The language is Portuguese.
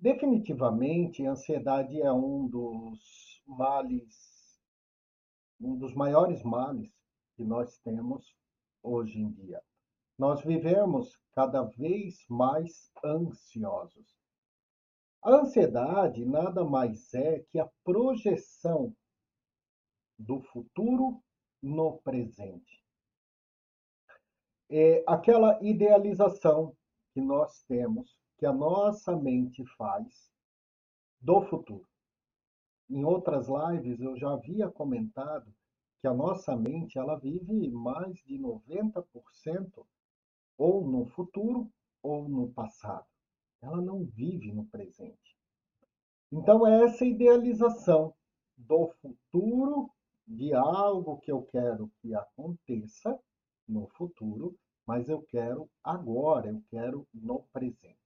Definitivamente, a ansiedade é um dos males, um dos maiores males que nós temos hoje em dia. Nós vivemos cada vez mais ansiosos. A ansiedade nada mais é que a projeção do futuro no presente. É aquela idealização que nós temos, que a nossa mente faz do futuro. Em outras lives eu já havia comentado que a nossa mente ela vive mais de 90% ou no futuro ou no passado. Ela não vive no presente. Então é essa idealização do futuro de algo que eu quero que aconteça no futuro, mas eu quero agora, eu quero no presente.